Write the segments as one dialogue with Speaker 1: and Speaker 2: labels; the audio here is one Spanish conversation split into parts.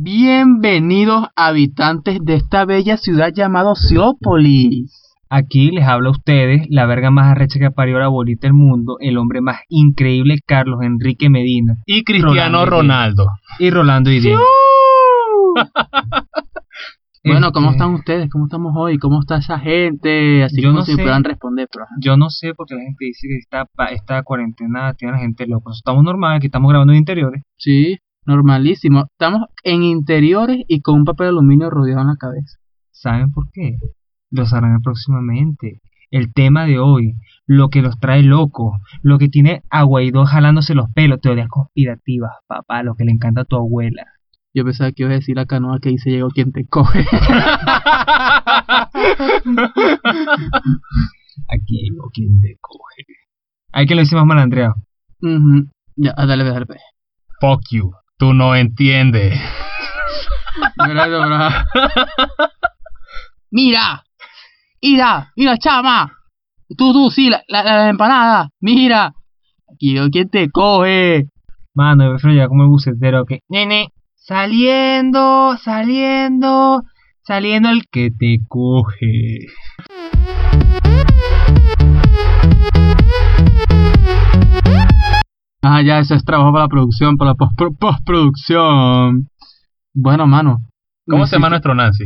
Speaker 1: Bienvenidos habitantes de esta bella ciudad llamada Ociópolis.
Speaker 2: Aquí les habla a ustedes la verga más arrecha que parió la bolita del mundo, el hombre más increíble, Carlos Enrique Medina.
Speaker 3: Y Cristiano
Speaker 2: Rolando
Speaker 3: Ronaldo.
Speaker 2: Y Rolando y Diego.
Speaker 1: Bueno, ¿cómo
Speaker 2: Este,
Speaker 1: están ustedes? ¿Cómo estamos hoy? ¿Cómo está esa gente? Así
Speaker 2: Yo
Speaker 1: como
Speaker 2: no
Speaker 1: si
Speaker 2: sé.
Speaker 1: puedan responder, pero.
Speaker 2: Yo no sé porque la gente dice que esta, esta cuarentena tiene a la gente loca. Estamos normal, aquí estamos grabando en interiores.
Speaker 1: Sí, normalísimo. Estamos en interiores y con un papel de aluminio rodeado en la cabeza.
Speaker 2: ¿Saben por qué? Lo sabrán próximamente. El tema de hoy, lo que los trae locos, lo que tiene a Guaidó jalándose los pelos, teorías conspirativas, papá, lo que le encanta a tu abuela.
Speaker 1: Yo pensaba que iba a decir la canoa que dice llegó quien te coge.
Speaker 2: Aquí o quien te coge. Hay que lo hicimos malandreado.
Speaker 1: Ujú. Ya, ah, dale, dale, dale.
Speaker 3: Fuck you. Tú no entiendes.
Speaker 1: Bro. Mira, mira, mira, chama. Tú, tú, sí, la, la, la empanada. Mira. Llegó quien te coge.
Speaker 2: Mano, yo llegar como el bucetero que... Nene, saliendo, saliendo, saliendo el que te coge.
Speaker 1: Ya, eso es trabajo para la producción, para la post- postproducción. Bueno, mano.
Speaker 3: ¿Cómo se llama
Speaker 1: nuestro?
Speaker 3: Nancy?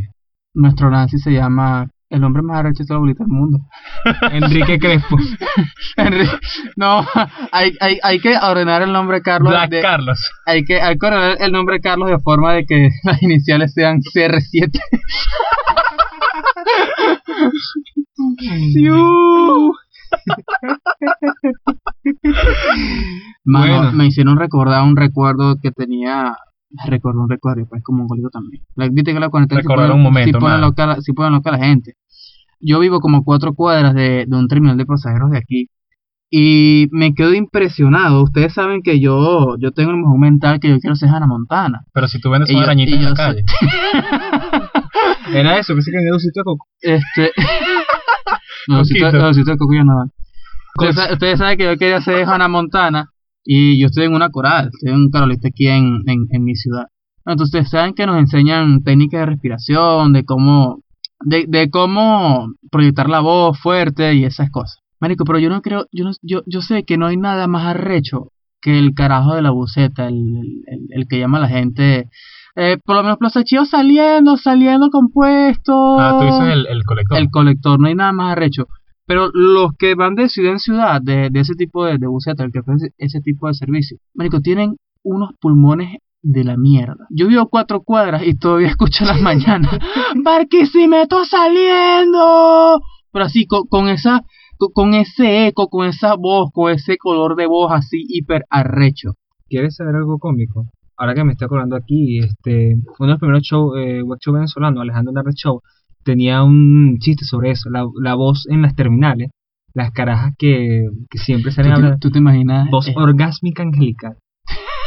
Speaker 1: Nuestro Nancy se llama el hombre más arrecho de toda la bolita del mundo.
Speaker 2: Enrique Crespo.
Speaker 1: Henry- no, hay, hay, hay que ordenar el nombre Carlos.
Speaker 3: Black
Speaker 1: de-
Speaker 3: Carlos.
Speaker 1: hay, que, hay que ordenar el nombre Carlos de forma de que las iniciales sean CR7. Mano,
Speaker 2: Bueno.
Speaker 1: me hicieron recordar un recuerdo que tenía. Recordé un recuerdo, pues como un golito también. La- Viste que la pone-
Speaker 3: un momento,
Speaker 1: sí pone
Speaker 3: mano.
Speaker 1: loca, pone loca a la gente. Yo vivo como cuatro cuadras de, de un terminal de pasajeros de aquí. Y me quedo impresionado. Ustedes saben que yo, yo tengo el mejor mental que yo quiero ser Hannah Montana.
Speaker 3: Pero si tú vendes una arañita en la calle.
Speaker 2: Era eso, que se quedó un sitio de coco.
Speaker 1: Este. no, los sitios- de van. Ustedes, sa- ustedes saben que yo quería ser Hannah Montana. Y yo estoy en una coral. Estoy en un carolista aquí en, en, en mi ciudad. Entonces, ustedes saben que nos enseñan técnicas de respiración, de cómo. De, de cómo proyectar la voz fuerte y esas cosas. Marico, pero yo no creo. Yo, no, yo, yo sé que no hay nada más arrecho que el carajo de la buceta, el, el- el que llama a la gente. Eh, por lo menos Plaza Chío saliendo, saliendo compuesto.
Speaker 3: Ah, tú dices el, el colector.
Speaker 1: El colector, no hay nada más arrecho. Pero los que van de ciudad en ciudad, de, de ese tipo de, de buceta, el que ofrece ese tipo de servicio, marico, tienen unos pulmones de la mierda. Yo vivo cuatro cuadras y todavía escucho las mañanas, Barquisimeto saliendo. Pero así, con, con esa, con ese eco, con esa voz, con ese color de voz así hiper arrecho.
Speaker 2: ¿Quieres saber algo cómico? Ahora que me estoy acordando aquí, este, uno de los primeros shows, eh, web show venezolano, Alejandro Narre Show, tenía un chiste sobre eso, la, la voz en las terminales, las carajas que, que siempre
Speaker 1: ¿Tú
Speaker 2: salen a
Speaker 1: te,
Speaker 2: hablar,
Speaker 1: tú te imaginas?
Speaker 2: voz
Speaker 1: eh,
Speaker 2: orgásmica angelical,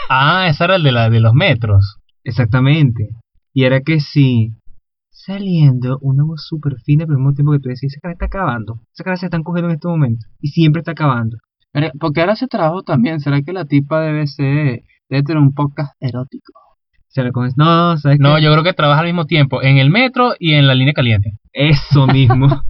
Speaker 3: Ah, esa era el de, la, de los metros.
Speaker 2: exactamente, y era que si saliendo una voz súper fina, pero al mismo tiempo que tú decís, esa cara está acabando, esa cara se están cogiendo en este momento, y siempre está acabando.
Speaker 1: Pero, porque ahora ese trabajo también, ¿será que la tipa debe ser, debe tener un podcast erótico?
Speaker 2: Se le coges, no, ¿sabes
Speaker 3: No,
Speaker 2: qué?
Speaker 3: yo creo que trabaja al mismo tiempo en el metro y en la línea caliente.
Speaker 2: Eso mismo.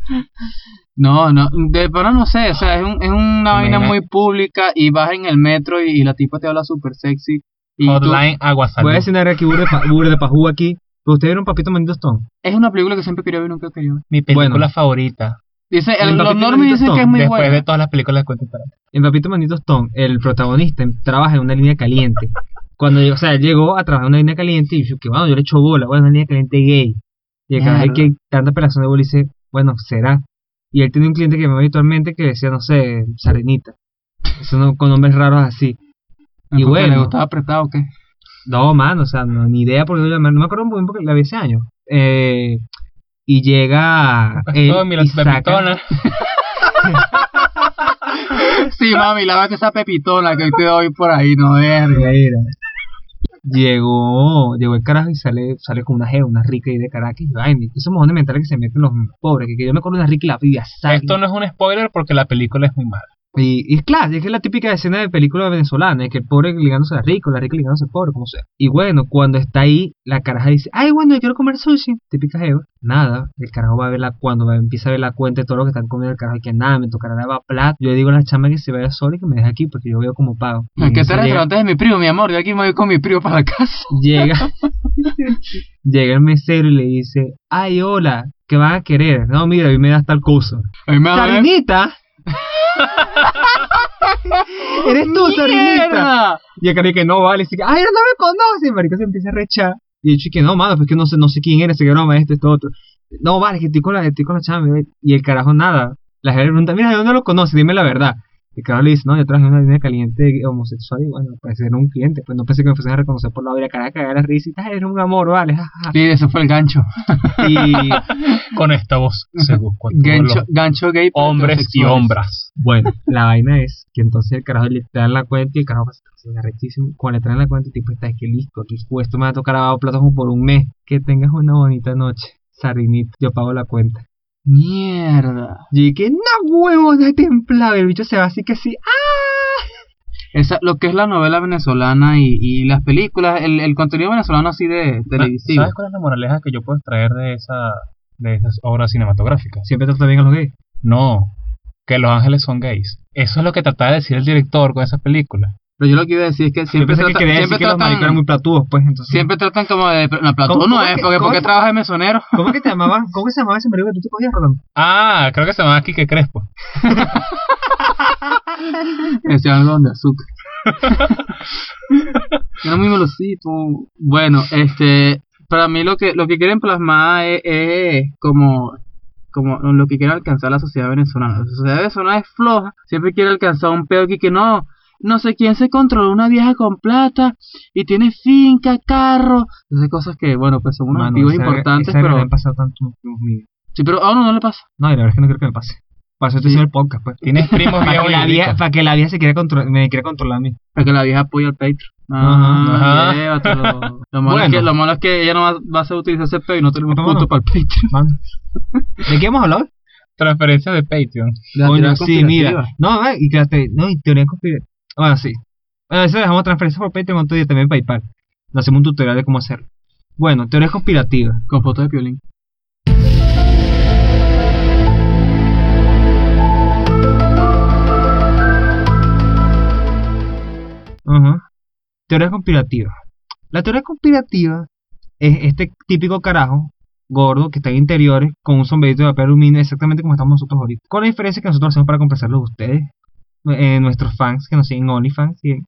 Speaker 1: No, no, de pero no sé, o sea, es, un, es una vaina muy pública y vas en el metro y, y la tipa te habla súper sexy. Y
Speaker 3: Hotline Agua Salud.
Speaker 2: Voy a decir una que burda de, de pajú aquí. Pero ustedes vieron Papito Manito Stone.
Speaker 1: es una película que siempre quería ver nunca quería ver.
Speaker 3: Mi película
Speaker 2: Bueno.
Speaker 3: favorita.
Speaker 1: Dice,
Speaker 2: El
Speaker 1: los normies dicen que es muy
Speaker 3: Después
Speaker 1: buena.
Speaker 3: de todas las películas de Quentin Tarantino.
Speaker 2: En Papito Manito Stone, el protagonista trabaja en una línea caliente. Cuando o sea, llegó a trabajar en una línea caliente y dijo que bueno, yo le echo bola, bueno, una línea caliente gay. Y cada vez que tanta pelación de bola dice, bueno, será. Y él tiene un cliente que me habitualmente que decía, no sé, Sarenita. Eso no, con nombres raros así.
Speaker 1: ¿Por
Speaker 2: y bueno.
Speaker 1: ¿Le gustaba apretado o qué?
Speaker 2: No, mano, o sea, no, ni idea por qué lo llamaron. No me acuerdo muy bien porque la vi ese año. Eh, y llega él
Speaker 3: mira,
Speaker 2: y saca-
Speaker 1: sí, mami, lávate esa pepitona que hoy te doy por ahí, no verga.
Speaker 2: Era. Llegó, llegó el carajo y sale, sale con una jeva, una rica y de Caracas y vaina. y Esos mojones mentales que se meten los pobres, que, que yo me acuerdo de una rica y la pibia sale.
Speaker 3: Esto no es un spoiler porque la película es muy mala.
Speaker 2: Y, y claro, es que es la típica escena de película venezolana, es que el pobre ligándose a rico, la rica ligándose al pobre, como sea. Y bueno, cuando está ahí, la caraja dice, ay, bueno, yo quiero comer sushi. Típica Eva. Nada, el carajo va a ver la, cuando va, empieza a ver la cuenta de todo lo que están comiendo el carajo, y que nada, me tocará lavar plato. Yo le digo a la chama que se vaya sola y que me deje aquí, porque yo veo como pago. Y
Speaker 1: Es que este restaurante es mi primo, mi amor. Yo aquí me voy con mi primo para la casa.
Speaker 2: llega, llega el mesero y le dice, ay, hola, ¿qué van a querer? No, mira, a mí me das tal cosa.
Speaker 1: A mí me.
Speaker 2: ¿Eres tú?
Speaker 1: ¡Mierda!
Speaker 2: Y el carajo que no vale, dice que, ay, no me conoce, marica se empieza a rechar. Y el chico que no, mano, pues que no sé, no sé quién eres, ese broma, esto, esto, otro. No, vale, que estoy con la, estoy con la chama, ve. y el carajo nada. La gente pregunta, mira, ¿de dónde lo conoce? Dime la verdad. Y el carajo le dice, no, yo traje una línea caliente homosexual, y bueno, pues era un cliente, pues no pensé que me fuesen a reconocer por la vida, carajo, cagar la risa, y "Ay, eres un amor, vale, jajaja".
Speaker 1: Sí, eso fue el gancho.
Speaker 2: Y
Speaker 3: Con esta voz se buscó
Speaker 1: Gancho, gancho gay.
Speaker 3: hombres y hombras.
Speaker 2: Bueno, la vaina es que entonces el carajo le traen la cuenta y el carajo pasa arrechísimo. Cuando le traen la cuenta, el tipo está es que listo, aquí pues, esto me va a tocar lavado platos por un mes. Que tengas una bonita noche. Sardinita, yo pago la cuenta.
Speaker 1: Mierda.
Speaker 2: Y que no huevos de templado. El bicho se va así que así. ¡Ah!
Speaker 1: Esa, lo que es la novela venezolana y, y las películas, el, el contenido venezolano así de televisivo.
Speaker 3: ¿Sabes cuál es la moraleja que yo puedo extraer de esa de esas obras cinematográficas?
Speaker 2: Siempre trata bien a los gays.
Speaker 3: No, que los ángeles son gays. Eso es lo que trataba de decir el director con esa película.
Speaker 1: Pero yo lo que iba a decir es que
Speaker 2: Yo
Speaker 1: siempre,
Speaker 2: pensé que
Speaker 1: trata-
Speaker 2: quería decir
Speaker 1: siempre,
Speaker 2: que los maricos eran
Speaker 1: tratan,
Speaker 2: muy platudos, pues. Entonces,
Speaker 1: siempre tratan como de... No, Platón
Speaker 2: ¿Cómo-
Speaker 1: no
Speaker 2: cómo
Speaker 1: es,
Speaker 2: que-
Speaker 1: porque
Speaker 2: cómo
Speaker 1: ¿por qué
Speaker 2: que-
Speaker 1: trabaja de mesonero?
Speaker 2: ¿Cómo que te llamaba? ¿Cómo que se llamaba ese marico que tú te cogías, Rolando?
Speaker 3: Ah, creo que se llama Quique Crespo.
Speaker 1: Decía algo de azúcar. Era muy velocito. Bueno, este... Para mí lo que lo que quieren plasmar es, es como como lo que quiere alcanzar la sociedad venezolana. La sociedad venezolana es floja, siempre quiere alcanzar un pedo aquí que no, no sé quién se controla una vieja con plata y tiene finca, carro, esas cosas que, bueno, pues son unos
Speaker 2: Mano,
Speaker 1: activos
Speaker 2: esa-
Speaker 1: importantes,
Speaker 2: esa
Speaker 1: pero
Speaker 2: me han pasado tanto
Speaker 1: sí, pero a uno no le pasa.
Speaker 2: No, y la verdad es que no creo que me pase. Para eso estoy
Speaker 1: Sí.
Speaker 2: haciendo el podcast, pues.
Speaker 3: Tienes primos
Speaker 2: Para que, la vieja, para que la vieja se quiera controlar, me quiera controlar a mí.
Speaker 1: Para que la vieja apoye al Patreon.
Speaker 3: Ajá.
Speaker 1: Ah, llévatelo. Lo malo, es
Speaker 2: Bueno.
Speaker 1: que, lo malo es que ella no va, va a hacer utilizar ese pedo y no tenemos
Speaker 2: Vámonos.
Speaker 1: punto para el Patreon.
Speaker 2: ¿De qué hemos hablado?
Speaker 3: Transferencia de Patreon.
Speaker 1: Teoría
Speaker 2: sí, mira. No, y que no, y teoría conspirativa. Bueno, sí. Bueno, eso dejamos transferencia por Patreon otro día también PayPal. Nos hacemos un tutorial de cómo hacerlo. Bueno, teorías conspirativas.
Speaker 1: Con fotos de piolín.
Speaker 2: Teoría conspirativa. La teoría conspirativa es este típico carajo gordo que está en interiores con un sombrerito de papel aluminio exactamente como estamos nosotros ahorita. Con la diferencia que nosotros hacemos para complacerlos a ustedes, eh, nuestros fans que nos siguen en OnlyFans. y-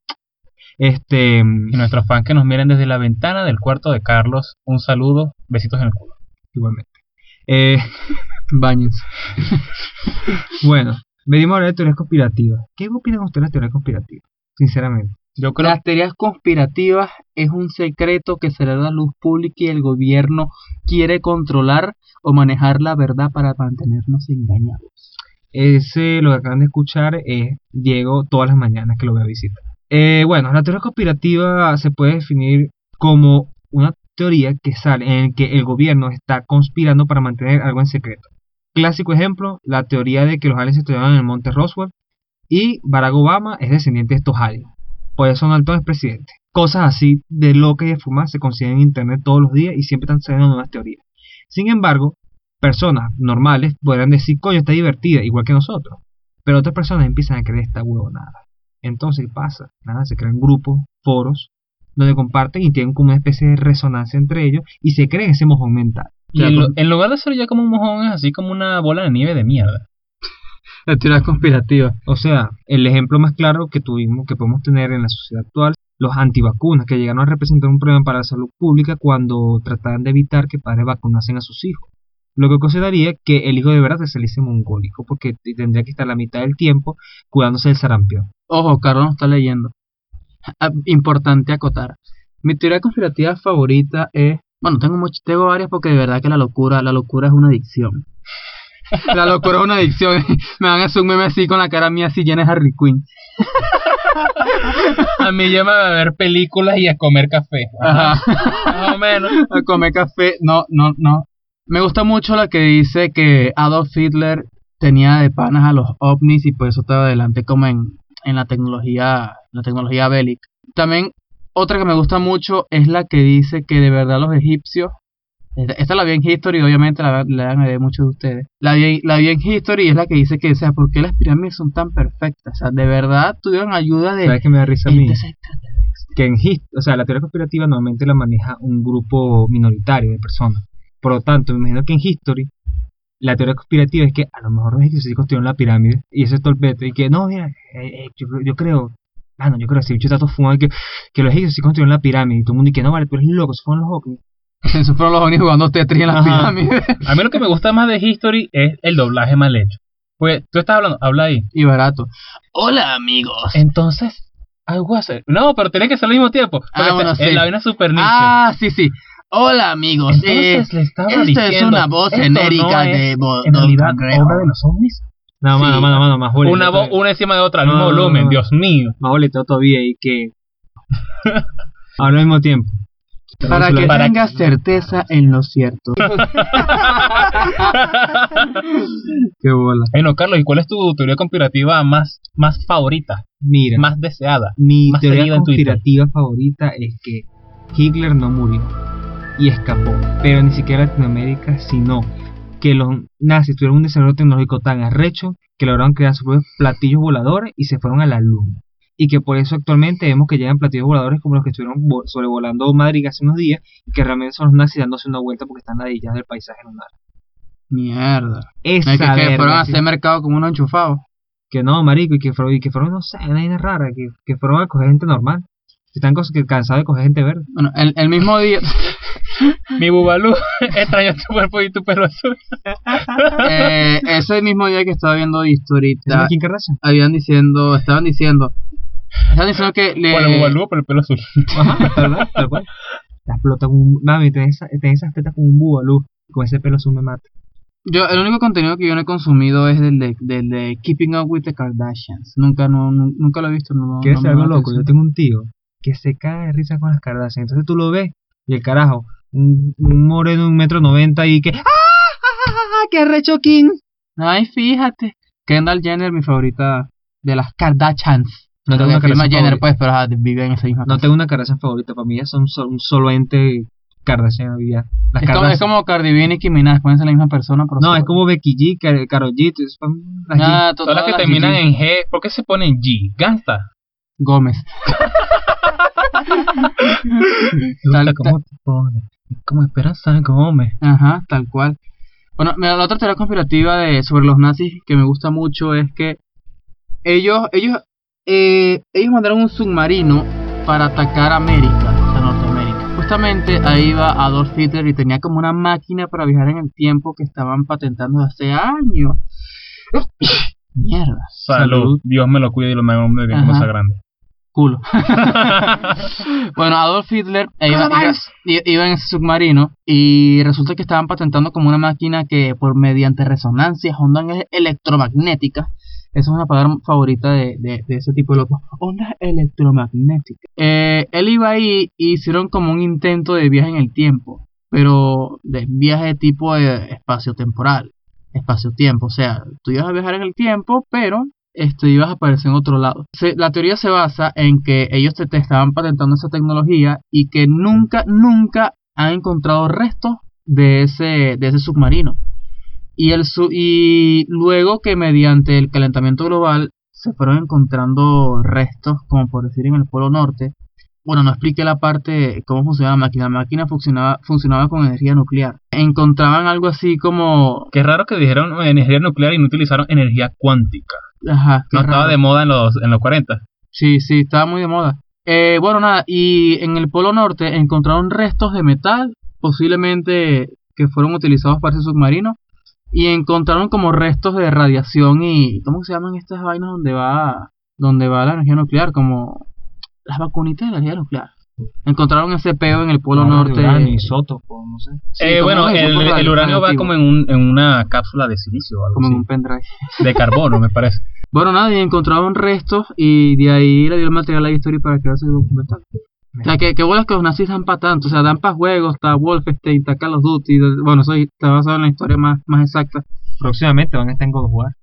Speaker 2: Este,
Speaker 3: Y nuestros fans que nos miren desde la ventana del cuarto de Carlos, un saludo, besitos en el culo.
Speaker 2: igualmente. Eh,
Speaker 1: Báñense.
Speaker 2: bueno, venimos a hablar de teorías conspirativas. ¿Qué opinan ustedes de las teorías conspirativas? Sinceramente.
Speaker 3: Yo creo
Speaker 1: Las teorías conspirativas es un secreto que se le da a luz pública y el gobierno quiere controlar o manejar la verdad para mantenernos engañados.
Speaker 2: Ese, lo que acaban de escuchar, es Diego todas las mañanas que lo voy a visitar. Eh, bueno, la teoría conspirativa se puede definir como una teoría que sale en que el gobierno está conspirando para mantener algo en secreto. Clásico ejemplo, la teoría de que los aliens estuvieron en el monte Roswell y Barack Obama es descendiente de estos aliens. Por eso Donald es presidente. Cosas así de loca y de fumar se consiguen en internet todos los días y siempre están saliendo nuevas teorías. Sin embargo, personas normales podrán decir, coño, está divertida, igual que nosotros. Pero otras personas empiezan a creer esta huevonada. Entonces, ¿qué pasa? Nada, se crean grupos, foros, donde comparten y tienen como una especie de resonancia entre ellos y se creen ese mojón mental.
Speaker 3: Y en, en lugar de ser ya como un mojón, es así como una bola de nieve de mierda.
Speaker 1: Las teorías conspirativas.
Speaker 2: O sea, el ejemplo más claro que tuvimos, que podemos tener en la sociedad actual, los antivacunas, que llegaron a representar un problema para la salud pública cuando trataban de evitar que padres vacunasen a sus hijos. Lo que ocasionaría que el hijo de verdad se saliese mongólico, porque tendría que estar la mitad del tiempo cuidándose del sarampión.
Speaker 1: Ojo, Carlos no está leyendo. Ah, Importante acotar. Mi teoría conspirativa favorita es. Bueno, tengo much- tengo varias porque de verdad que la locura, la locura es una adicción. La locura es una adicción. Me van a hacer un meme así con la cara mía así llena de Harry Quinn.
Speaker 3: A mí llévame a ver películas y a comer café.
Speaker 1: Ajá.
Speaker 3: Más o menos.
Speaker 1: A comer café. No, no, no. Me gusta mucho la que dice que Adolf Hitler tenía de panas a los ovnis y por eso estaba adelante como en, en la tecnología, la tecnología bélica. También otra que me gusta mucho es la que dice que de verdad los egipcios esta, la vi en History, obviamente la, la de muchos de ustedes. La vi, la vi en History y es la que dice que, o sea, ¿por qué las pirámides son tan perfectas? O sea, de verdad tuvieron ayuda de...
Speaker 2: ¿Sabes qué me da risa a mí? Que en his- o sea, la teoría conspirativa normalmente la maneja un grupo minoritario de personas. Por lo tanto, me imagino que en History la teoría conspirativa es que a lo mejor los egipcios sí construyeron la pirámide y ese es todo el peto. Y que no, mira, eh, eh, yo, creo- yo creo, ah, no, yo creo que si bicho está todo fumado que, que los egipcios sí construyeron la pirámide y todo el mundo y que no, vale, tú eres loco, esos fueron los ovnis.
Speaker 1: Esos fueron los ovnis jugando Tetris en las
Speaker 2: Ajá.
Speaker 1: pirámides.
Speaker 3: A mí lo que me gusta más de History es el doblaje mal hecho. Pues tú estás hablando, habla ahí.
Speaker 1: y barato. Hola, amigos.
Speaker 3: Entonces, algo hacer. No, pero tiene que ser al mismo tiempo. Porque
Speaker 1: Ah, bueno,
Speaker 3: está-
Speaker 1: sí.
Speaker 3: la vaina super niche.
Speaker 1: Ah, sí, sí. Hola, amigos.
Speaker 3: Entonces
Speaker 1: Eh,
Speaker 3: le estaba
Speaker 1: esta es
Speaker 3: diciendo,
Speaker 1: una voz genérica
Speaker 3: no
Speaker 1: de Bo-
Speaker 3: en realidad obra de los ovnis.
Speaker 2: No, mano, mano, más boleto.
Speaker 3: Una voz, una encima de otra, al
Speaker 2: No,
Speaker 3: volumen,
Speaker 2: no.
Speaker 3: Dios mío.
Speaker 2: Más boleto todavía y que... Al mismo tiempo.
Speaker 1: Para que
Speaker 3: Para-
Speaker 1: tengas certeza en lo cierto. Qué bola.
Speaker 3: Bueno, Carlos, ¿y cuál es tu teoría conspirativa más, más favorita,
Speaker 2: Mira,
Speaker 3: más deseada?
Speaker 2: mi
Speaker 3: más
Speaker 2: teoría conspirativa favorita es que Hitler no murió y escapó, pero ni siquiera Latinoamérica, sino que los nazis tuvieron un desarrollo tecnológico tan arrecho que lograron crear sus propios platillos voladores y se fueron a la luna. Y que por eso actualmente vemos que llegan platillos voladores como los que estuvieron vo- sobrevolando Madrid hace unos días y que realmente son los nazis dándose una vuelta porque están ladillados del paisaje lunar.
Speaker 1: Mierda.
Speaker 2: Esa
Speaker 1: Es que, que fueron a hacer mercado como unos enchufados.
Speaker 2: que no, marico, y que fueron, y que fueron, no sé, una rara, que, que fueron a coger gente normal. Están cansados de coger gente verde.
Speaker 1: Bueno, el, el mismo día,
Speaker 3: Mi bubalú extraña tu cuerpo y tu pelo azul.
Speaker 1: eh, ese mismo día que estaba viendo History,
Speaker 2: ¿Es
Speaker 1: ta-
Speaker 2: de Kim Kardashian?
Speaker 1: habían diciendo, estaban diciendo, estaban diciendo que le,
Speaker 3: Por el bubalú por el pelo azul.
Speaker 2: Ajá, tal cual. La explota como un... Mami, tenés, esa- tenés esas tetas como un bubalú. Con ese pelo azul me mata.
Speaker 1: yo, el único contenido que yo no he consumido es el de, del de Keeping Up with the Kardashians. Nunca, no, nu- nunca lo he visto. No,
Speaker 2: ¿Quieres
Speaker 1: no
Speaker 2: ser
Speaker 1: me
Speaker 2: algo loco? Yo tengo un tío que se cae de risa con las Kardashian. Entonces tú lo ves y el carajo, moreno de un metro noventa y que... ¡Ah, ah, ah, ah, qué recho King!
Speaker 1: Ay, fíjate. Kendall Jenner, mi favorita de las Kardashians.
Speaker 2: No tengo una
Speaker 1: Jenner,
Speaker 2: favorita.
Speaker 1: pues, pero ajá, vive en esa misma
Speaker 2: No
Speaker 1: casa.
Speaker 2: tengo una Kardashian favorita. Para mí son so- un solo ente Kardashian. Las
Speaker 1: Es como, es
Speaker 2: Kardashian.
Speaker 1: como Cardi B y Nicki Minaj, pueden ser la misma persona, pero
Speaker 2: No, es como Becky G, Kar- Karol G. es las.
Speaker 1: Ah,
Speaker 3: Todas las que
Speaker 1: las
Speaker 3: terminan en G, ¿por qué se ponen G? Gangsta.
Speaker 1: Gómez. Tal-
Speaker 3: Tal, ¿Cómo te pones? Como Esperanza Gómez.
Speaker 1: Ajá, tal cual. Bueno, mira, la otra teoría conspirativa de, sobre los nazis que me gusta mucho es que ellos, ellos, eh, ellos mandaron un submarino para atacar América, o sea, Norteamérica. Justamente ahí iba Adolf Hitler y tenía como una máquina para viajar en el tiempo que estaban patentando hace años. Mierda,
Speaker 3: Salud.
Speaker 2: Salud.
Speaker 3: Dios me lo cuide y lo me como
Speaker 1: Ajá.
Speaker 3: sea grande.
Speaker 1: Culo. bueno, Adolf Hitler iba, iba- i- iba en ese submarino y resulta que estaban patentando como una máquina que por mediante resonancias, ondas e- electromagnéticas, esa es una palabra favorita de, de- de ese tipo de locos, ondas electromagnéticas. Eh, él iba ahí y hicieron como un intento de viaje en el tiempo, pero de viaje de tipo de espacio-temporal, espacio-tiempo, o sea, tú ibas a viajar en el tiempo, pero este, ibas a aparecer en otro lado. Se- la teoría se basa en que ellos te, te estaban patentando esa tecnología y que nunca, nunca han encontrado restos de ese, de ese submarino. Y, el y luego que mediante el calentamiento global se fueron encontrando restos, como por decir en el Polo Norte. Bueno, no expliqué la parte de cómo funcionaba la máquina. La máquina funcionaba, funcionaba con energía nuclear. Encontraban algo así como...
Speaker 3: Qué raro que dijeron energía nuclear y no utilizaron energía cuántica.
Speaker 1: Ajá,
Speaker 3: No estaba
Speaker 1: raro.
Speaker 3: de moda en los, en los 40.
Speaker 1: Sí, sí, estaba muy de moda. Eh, bueno, nada, y en el Polo Norte encontraron restos de metal, posiblemente que fueron utilizados para ese submarino, y encontraron como restos de radiación y... ¿Cómo se llaman estas vainas donde va, donde va la energía nuclear? Como las vacunitas de la energía nuclear. Encontraron ese peo en el Polo
Speaker 2: de
Speaker 1: Norte.
Speaker 2: uranio, isótopo, no sé.
Speaker 1: Sí,
Speaker 3: Eh, bueno, el, uranio va como en, un, en una cápsula de silicio o algo
Speaker 1: como en un pendrive.
Speaker 3: De carbono, me parece.
Speaker 1: Bueno, nada, y encontraron restos y de ahí le dio el material a la historia para crear ese documental. O sea, que, que bolas que los nazis dan para tanto. O sea, dan para juegos, está Wolfenstein, está Call of Duty. Bueno, eso está basado en la historia más, más exacta.
Speaker 2: Próximamente van a estar en God of War.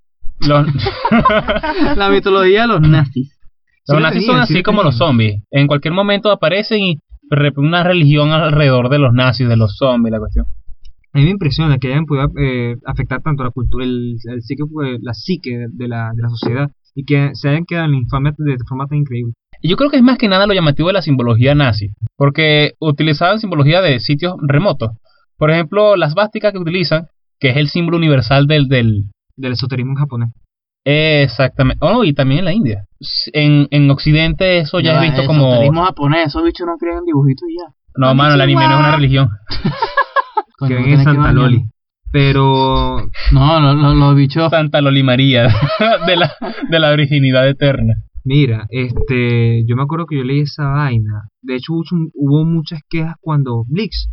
Speaker 3: Los,
Speaker 1: La mitología de los nazis.
Speaker 3: Los
Speaker 2: Sí
Speaker 3: nazis son
Speaker 2: sí
Speaker 3: así
Speaker 2: la
Speaker 3: como los zombies. En cualquier momento aparecen y una religión alrededor de los nazis, de los zombies, la cuestión.
Speaker 2: A mí me impresiona que hayan podido eh, afectar tanto la cultura, el, el psique, pues, la psique de la, de la sociedad y que se hayan quedado en la infamia de forma tan increíble.
Speaker 3: Y yo creo que es más que nada lo llamativo de la simbología nazi, porque utilizaban simbología de sitios remotos. Por ejemplo, las vásticas que utilizan, que es el símbolo universal del... del
Speaker 2: Del esoterismo en japonés.
Speaker 3: Exactamente. Oh, y también en la India. En, en Occidente eso ya,
Speaker 1: va,
Speaker 3: es visto
Speaker 1: el
Speaker 3: como...
Speaker 1: esoterismo japonés, esos bichos no creen en dibujitos y ya.
Speaker 3: No, mano, el anime no es una religión.
Speaker 2: Que
Speaker 1: no
Speaker 2: ven en Santa
Speaker 1: bañar.
Speaker 2: Loli. Pero
Speaker 1: No, lo- lo- los bichos.
Speaker 3: Santa Loli María, de la, de la virginidad eterna.
Speaker 2: Mira, este, yo me acuerdo que yo leí esa vaina. De hecho, hubo, hubo muchas quejas cuando Blix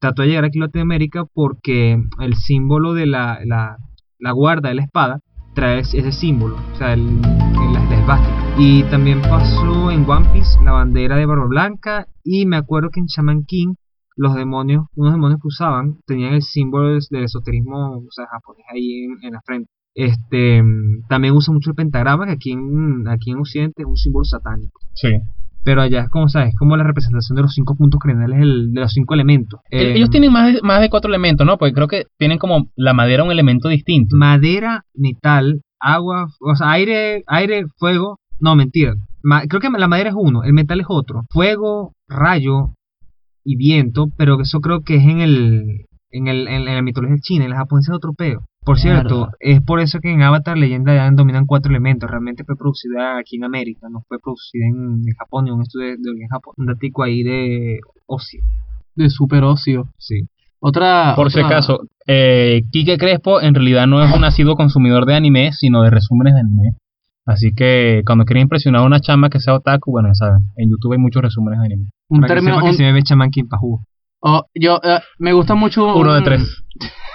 Speaker 2: trató de llegar aquí a Latinoamérica porque el símbolo de la, la, la guarda de la espada trae ese símbolo, o sea, el, la esvástica. Y también pasó en One Piece la bandera de Barba Blanca y me acuerdo que en Shaman King los demonios, unos demonios que usaban, tenían el símbolo del, del esoterismo, o sea, japonés ahí en, en la frente. Este, mm, también usa mucho el pentagrama, que aquí en, aquí en Occidente es un símbolo satánico.
Speaker 3: Sí.
Speaker 2: Pero allá es como, ¿sabes? Es como la representación de los cinco puntos cardinales de los cinco elementos. Eh,
Speaker 3: Ellos tienen más de, más de cuatro elementos, ¿no? Porque creo que tienen como la madera un elemento distinto.
Speaker 2: madera, metal, agua, o sea, aire, aire, fuego. No, mentira. Ma- creo que la madera es uno, el metal es otro. Fuego, rayo y viento, pero eso creo que es en el en, el, en, la mitología china, en la japonesa es otro peo. Por cierto, es por eso que en Avatar Leyenda de Aang dominan cuatro elementos. Realmente fue producida aquí en América, no fue producida en, en Japón, ni un estudio de, de origen Japón. Un datico ahí de ocio.
Speaker 1: de super ocio.
Speaker 2: Sí.
Speaker 1: Otra.
Speaker 3: Por si acaso, eh, Quique Crespo en realidad no es un asiduo consumidor de anime, sino de resúmenes de anime. Así que cuando quieren impresionar a una chama que sea otaku, bueno, ya saben, en YouTube hay muchos resúmenes de anime.
Speaker 1: Un
Speaker 2: Para que
Speaker 1: término.
Speaker 2: que
Speaker 1: un-
Speaker 2: se me ve Chaman King pa' jugo.
Speaker 1: oh, yo, eh, me gusta mucho.
Speaker 3: Uno de tres.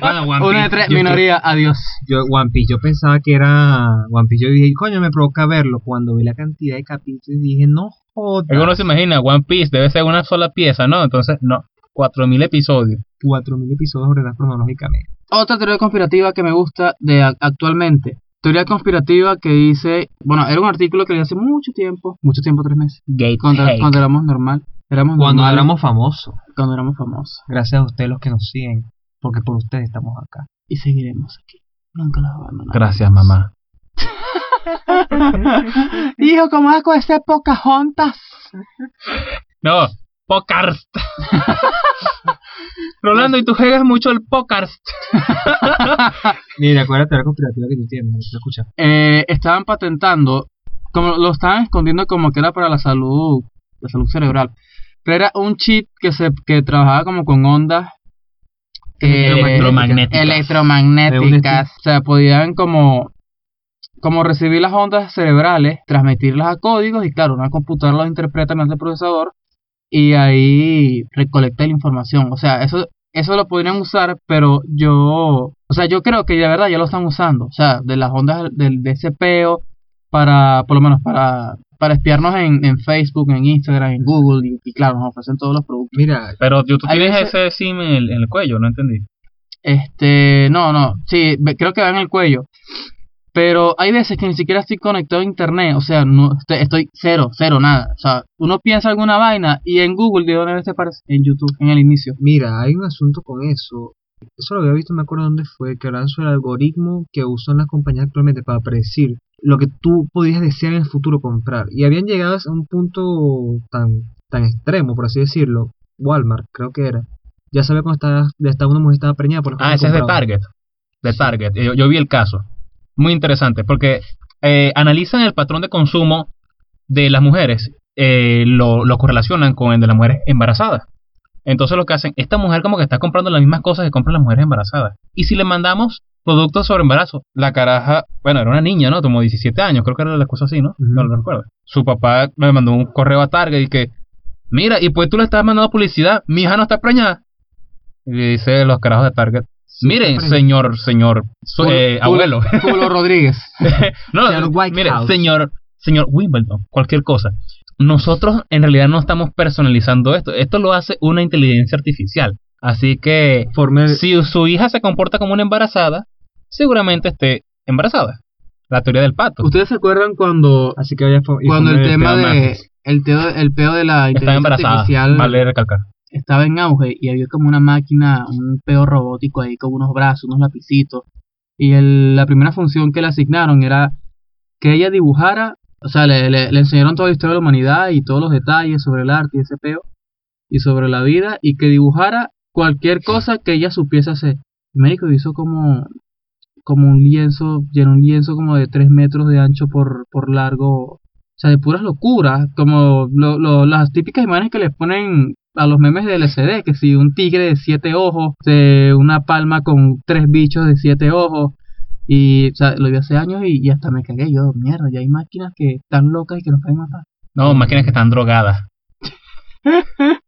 Speaker 2: Bueno, One
Speaker 1: Uno de tres,
Speaker 2: yo-
Speaker 1: minoría, adiós.
Speaker 2: Yo, One Piece, yo pensaba que era One Piece. Yo dije, coño, me provoca verlo. Cuando vi la cantidad de capítulos, dije, no jodas.
Speaker 3: Es que uno se imagina, One Piece debe ser una sola pieza, ¿no? Entonces, no, 4000 episodios.
Speaker 2: 4000 episodios ordenados cronológicamente.
Speaker 1: Otra teoría conspirativa que me gusta de ac- actualmente. Teoría conspirativa que dice. Bueno, era un artículo que leí hace mucho tiempo. Mucho tiempo, tres meses.
Speaker 3: Gate
Speaker 1: Cuando, cuando éramos normal. Éramos
Speaker 2: Cuando
Speaker 1: normales,
Speaker 2: éramos famosos.
Speaker 1: Cuando éramos famosos.
Speaker 2: Gracias a ustedes los que nos siguen. Porque por ustedes estamos acá.
Speaker 1: Y seguiremos aquí. Nunca los abandonaremos.
Speaker 3: Gracias, mamá.
Speaker 1: Hijo, ¿cómo hago este Pocahontas?
Speaker 3: No, Pokarst. Rolando, ¿y tú juegas mucho el Pokarst?
Speaker 2: Mira, acuérdate de la conspirativa que tú tienes. ¿no? Escucha.
Speaker 1: eh, estaban patentando, como lo estaban escondiendo como que era para la salud, la salud cerebral. Pero era un chip que se que trabajaba como con ondas eh,
Speaker 3: Electromagnéticas.
Speaker 1: electromagnéticas. O sea, podían como como recibir las ondas cerebrales, transmitirlas a códigos y claro, una computadora los interpreta en el procesador y ahí recolecta la información. O sea, eso eso lo podrían usar, pero yo, o sea, yo creo que de verdad ya lo están usando, o sea, de las ondas del de ese peo para, por lo menos para, para espiarnos en, en Facebook, en Instagram, en Google y, y claro, nos ofrecen todos los productos.
Speaker 2: Mira,
Speaker 3: Pero tú, tienes
Speaker 1: veces-
Speaker 3: ese sim en el, en el cuello, no entendí.
Speaker 1: Este, no, no, sí, creo que va en el cuello. Pero hay veces que ni siquiera estoy conectado a internet, o sea, no estoy, estoy cero, cero, nada. O sea, uno piensa alguna vaina y en Google, ¿de dónde te aparece? En YouTube, en el inicio.
Speaker 2: mira, hay un asunto con eso. Eso lo había visto, me acuerdo dónde fue, que hablaban sobre el algoritmo que usan las compañías actualmente para predecir lo que tú podías desear en el futuro comprar. Y habían llegado a un punto tan, tan extremo, por así decirlo. Walmart, creo que era. Ya sabía cuando estaba, estaba una mujer estaba preñada por
Speaker 3: Ah, ese es de. Target. De Target. Yo, yo vi el caso. Muy interesante, porque eh, analizan el patrón de consumo de las mujeres, eh, lo, lo correlacionan con el de las mujeres embarazadas. Entonces lo que hacen, esta mujer como que está comprando las mismas cosas que compran las mujeres embarazadas. Y si le mandamos productos sobre embarazo, la caraja, bueno, era una niña, ¿no? Como 17 años, creo que era la cosa así, ¿no? No lo recuerdo. Su papá le mandó un correo a Target y que, mira, y pues tú le estás mandando publicidad, mi hija no está preñada. Y le dice los carajos de Target, Miren, señor, señor, su-
Speaker 1: Culo-
Speaker 3: eh, abuelo.
Speaker 1: Culo Rodríguez.
Speaker 3: no,
Speaker 2: Señor
Speaker 3: mire,
Speaker 2: House.
Speaker 3: señor, señor Wimbledon, cualquier cosa. Nosotros en realidad no estamos personalizando esto. Esto lo hace una inteligencia artificial. Así que
Speaker 2: Forme-
Speaker 3: si su hija se comporta como una embarazada, seguramente esté embarazada. La teoría del pato.
Speaker 1: ¿Ustedes se acuerdan cuando,
Speaker 2: Así que
Speaker 1: cuando el tema de el teo, el peo de la
Speaker 3: Estaba
Speaker 1: inteligencia
Speaker 3: embarazada.
Speaker 1: artificial
Speaker 3: Vale recalcar.
Speaker 1: estaba en auge y había como una máquina, un peo robótico ahí con unos brazos, unos lapicitos. Y el- la primera función que le asignaron era que ella dibujara, o sea, le, le- le enseñaron toda la historia de la humanidad y todos los detalles sobre el arte y ese peo y sobre la vida y que dibujara cualquier cosa que ella supiese hacer. Y médico hizo como como un lienzo, llenó un lienzo como de 3 metros de ancho por, por largo, o sea, de puras locuras, como lo, lo- las típicas imágenes que les ponen a los memes de LCD, que si un tigre de siete ojos, de una palma con tres bichos de siete ojos, y o sea, lo vi hace años y, y hasta me cagué yo, mierda, ya hay máquinas que están locas y que nos pueden matar.
Speaker 3: No, máquinas que están drogadas.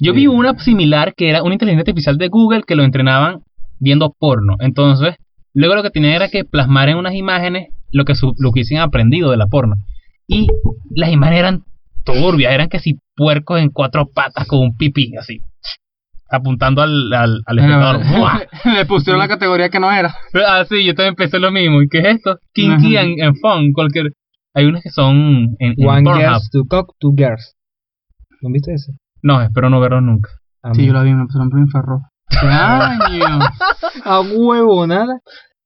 Speaker 3: Yo vi una similar que era una inteligencia artificial de Google que lo entrenaban viendo porno. Entonces, luego lo que tenía era que plasmar en unas imágenes lo que, su- lo que hubiesen aprendido de la porno. Y las imágenes eran turbias, eran que si puercos en cuatro patas con un pipí, así. Apuntando al, al, al espectador.
Speaker 1: Le pusieron la categoría que no era.
Speaker 3: Ah, sí, yo también pensé lo mismo. ¿Y qué es esto? Kinky and, and fun. Cualquier... Hay unos que son en, en
Speaker 2: One girls to cock, two girls. ¿No viste ese?
Speaker 3: No, espero no verlo nunca.
Speaker 2: A
Speaker 1: Sí, yo la vi, me pusieron por infrarrojo. ¡Qué año!
Speaker 2: A huevo, nada.